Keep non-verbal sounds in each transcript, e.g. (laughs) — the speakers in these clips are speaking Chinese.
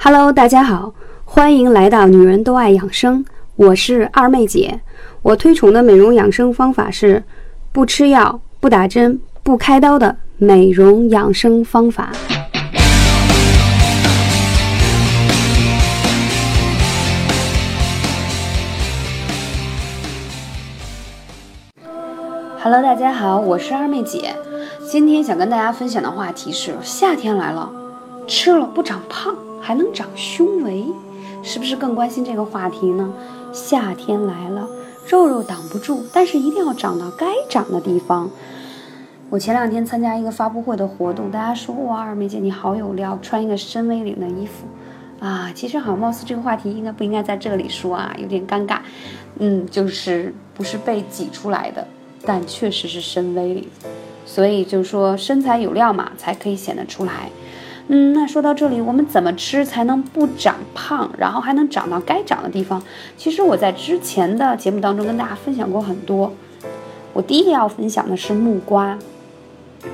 Hello，大家好，欢迎来到女人都爱养生，我是二妹姐。我推崇的美容养生方法是不吃药、不打针、不开刀的美容养生方法。Hello，大家好，我是二妹姐。今天想跟大家分享的话题是：夏天来了，吃了不长胖，还能长胸围，是不是更关心这个话题呢？夏天来了，肉肉挡不住，但是一定要长到该长的地方。我前两天参加一个发布会的活动，大家说哇，二妹姐你好有料，穿一个深 V 领的衣服啊。其实好像，貌似这个话题应该不应该在这里说啊，有点尴尬。嗯，就是不是被挤出来的。但确实是深 V 领，所以就说身材有料嘛，才可以显得出来。嗯，那说到这里，我们怎么吃才能不长胖，然后还能长到该长的地方？其实我在之前的节目当中跟大家分享过很多。我第一个要分享的是木瓜，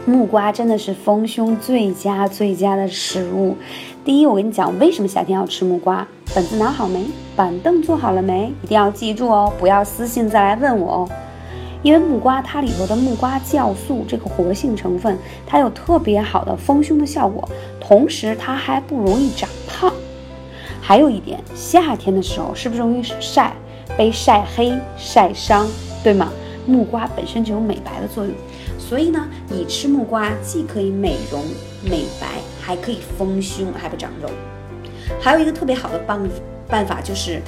木瓜真的是丰胸最佳最佳的食物。第一，我跟你讲为什么夏天要吃木瓜，本子拿好没？板凳坐好了没？一定要记住哦，不要私信再来问我哦。因为木瓜它里头的木瓜酵素这个活性成分，它有特别好的丰胸的效果，同时它还不容易长胖。还有一点，夏天的时候是不是容易晒，被晒黑、晒伤，对吗？木瓜本身就有美白的作用，所以呢，你吃木瓜既可以美容美白，还可以丰胸，还不长肉。还有一个特别好的办办法就是，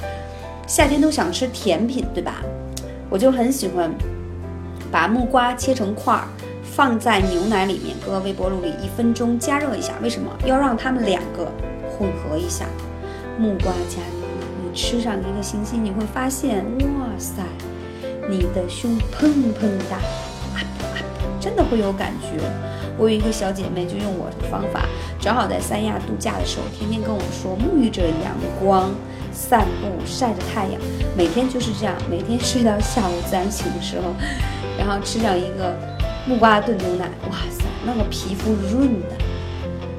夏天都想吃甜品，对吧？我就很喜欢。把木瓜切成块儿，放在牛奶里面，搁微波炉里一分钟加热一下。为什么要让它们两个混合一下？木瓜加牛奶，你吃上一个星期，你会发现，哇塞，你的胸砰砰大，真的会有感觉。我有一个小姐妹就用我的方法，正好在三亚度假的时候，天天跟我说沐浴着阳光。散步晒着太阳，每天就是这样，每天睡到下午自然 (laughs) 醒的时候，然后吃上一个木瓜炖牛奶，哇塞，那个皮肤润的，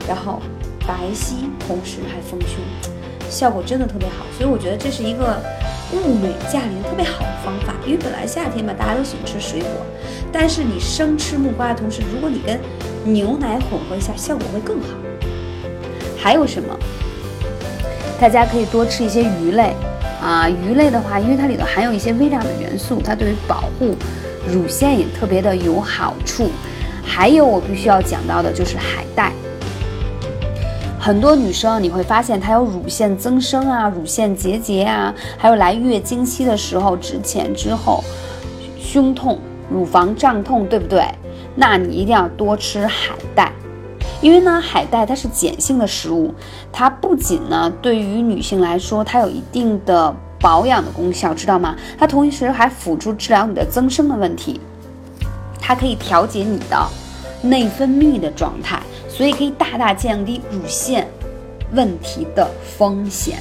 然后白皙，同时还丰胸，效果真的特别好。所以我觉得这是一个物美价廉特别好的方法。因为本来夏天嘛，大家都喜欢吃水果，但是你生吃木瓜的同时，如果你跟牛奶混合一下，效果会更好。还有什么？大家可以多吃一些鱼类，啊，鱼类的话，因为它里头含有一些微量的元素，它对于保护乳腺也特别的有好处。还有我必须要讲到的就是海带，很多女生你会发现她有乳腺增生啊、乳腺结节啊，还有来月经期的时候之前之后胸痛、乳房胀痛，对不对？那你一定要多吃海带。因为呢，海带它是碱性的食物，它不仅呢对于女性来说，它有一定的保养的功效，知道吗？它同时还辅助治疗你的增生的问题，它可以调节你的内分泌的状态，所以可以大大降低乳腺问题的风险。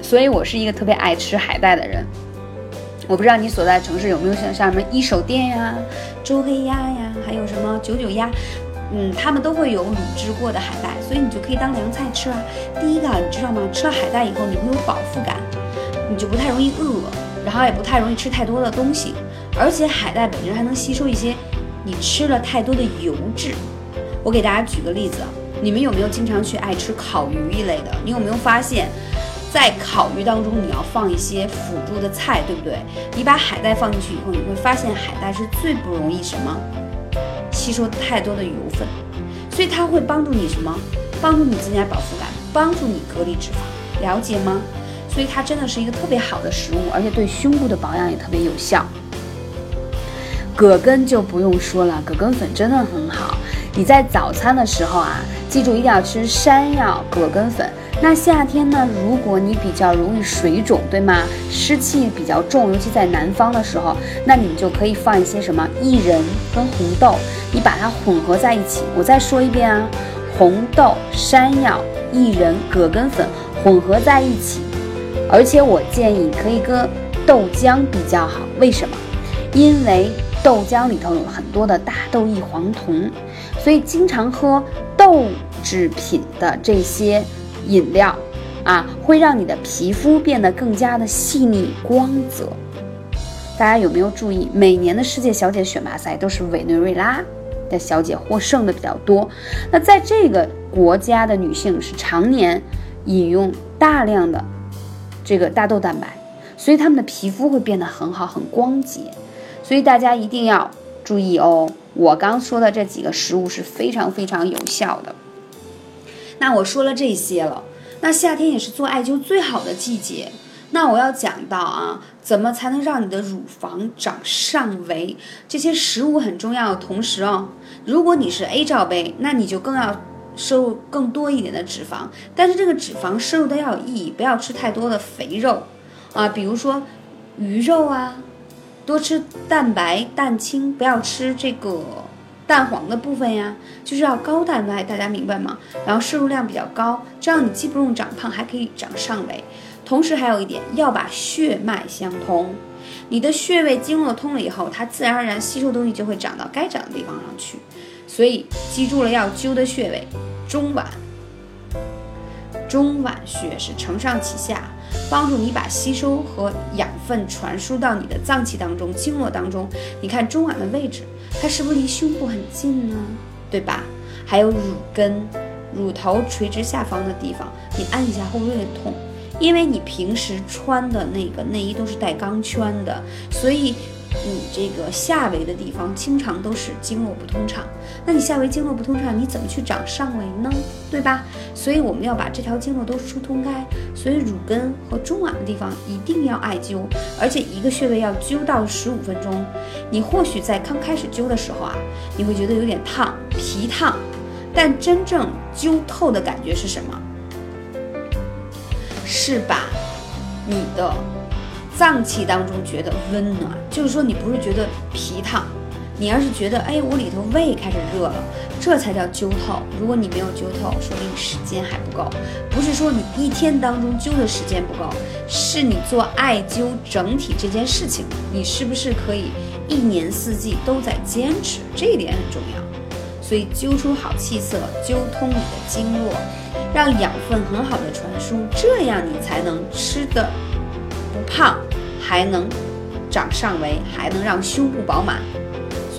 所以我是一个特别爱吃海带的人。我不知道你所在城市有没有像像什么一手店呀、周黑鸭呀，还有什么九九鸭，嗯，他们都会有卤制过的海带，所以你就可以当凉菜吃啊。第一个，你知道吗？吃了海带以后，你会有饱腹感，你就不太容易饿，然后也不太容易吃太多的东西，而且海带本身还能吸收一些你吃了太多的油脂。我给大家举个例子，你们有没有经常去爱吃烤鱼一类的？你有没有发现？在烤鱼当中，你要放一些辅助的菜，对不对？你把海带放进去以后，你会发现海带是最不容易什么吸收太多的油分，所以它会帮助你什么？帮助你增加饱腹感，帮助你隔离脂肪，了解吗？所以它真的是一个特别好的食物，而且对胸部的保养也特别有效。葛根就不用说了，葛根粉真的很好。你在早餐的时候啊，记住一定要吃山药葛根粉。那夏天呢？如果你比较容易水肿，对吗？湿气比较重，尤其在南方的时候，那你就可以放一些什么薏仁跟红豆，你把它混合在一起。我再说一遍啊，红豆、山药、薏仁、葛根粉混合在一起，而且我建议可以跟豆浆比较好。为什么？因为豆浆里头有很多的大豆异黄酮，所以经常喝豆制品的这些饮料啊，会让你的皮肤变得更加的细腻光泽。大家有没有注意，每年的世界小姐选拔赛都是委内瑞拉的小姐获胜的比较多？那在这个国家的女性是常年饮用大量的这个大豆蛋白，所以她们的皮肤会变得很好、很光洁。所以大家一定要注意哦，我刚说的这几个食物是非常非常有效的。那我说了这些了，那夏天也是做艾灸最好的季节。那我要讲到啊，怎么才能让你的乳房长上围？这些食物很重要。同时哦，如果你是 A 罩杯，那你就更要摄入更多一点的脂肪。但是这个脂肪摄入的要有意义，不要吃太多的肥肉啊，比如说鱼肉啊，多吃蛋白、蛋清，不要吃这个蛋黄的部分呀，就是要高蛋白，大家明白吗？然后摄入量比较高，这样你既不用长胖，还可以长上围。同时还有一点，要把血脉相通。你的穴位经络通了以后，它自然而然吸收东西就会长到该长的地方上去。所以记住了，要灸的穴位中脘。中脘穴是承上启下，帮助你把吸收和养分传输到你的脏器当中、经络当中。你看中脘的位置，它是不是离胸部很近呢？对吧？还有乳根、乳头垂直下方的地方，你按一下会不会有点痛？因为你平时穿的那个内衣都是带钢圈的，所以你这个下围的地方经常都是经络不通畅。那你下围经络不通畅，你怎么去长上围呢？对吧？所以我们要把这条经络都疏通开。所以乳根和中脘的地方一定要艾灸，而且一个穴位要灸到十五分钟。你或许在刚开始灸的时候啊，你会觉得有点烫、皮烫，但真正灸透的感觉是什么？是把你的脏器当中觉得温暖，就是说你不是觉得皮烫，你要是觉得哎，我里头胃开始热了，这才叫灸透。如果你没有灸透，说明你时间还不够。不是说你一天当中灸的时间不够，是你做艾灸整体这件事情，你是不是可以一年四季都在坚持？这一点很重要。所以灸出好气色，灸通你的经络。让养分很好的传输，这样你才能吃的不胖，还能长上围，还能让胸部饱满。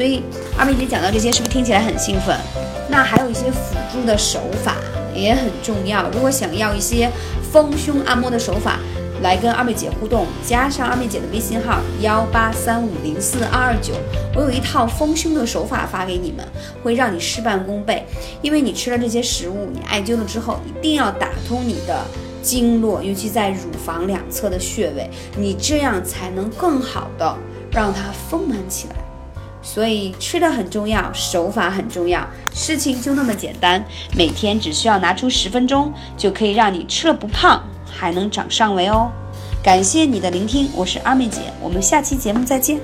所以二妹姐讲到这些，是不是听起来很兴奋？那还有一些辅助的手法也很重要。如果想要一些丰胸按摩的手法，来跟二妹姐互动，加上二妹姐的微信号幺八三五零四二二九，我有一套丰胸的手法发给你们，会让你事半功倍。因为你吃了这些食物，你艾灸了之后，一定要打通你的经络，尤其在乳房两侧的穴位，你这样才能更好的让它丰满起来。所以吃的很重要，手法很重要，事情就那么简单，每天只需要拿出十分钟，就可以让你吃了不胖。还能长上围哦！感谢你的聆听，我是阿妹姐，我们下期节目再见。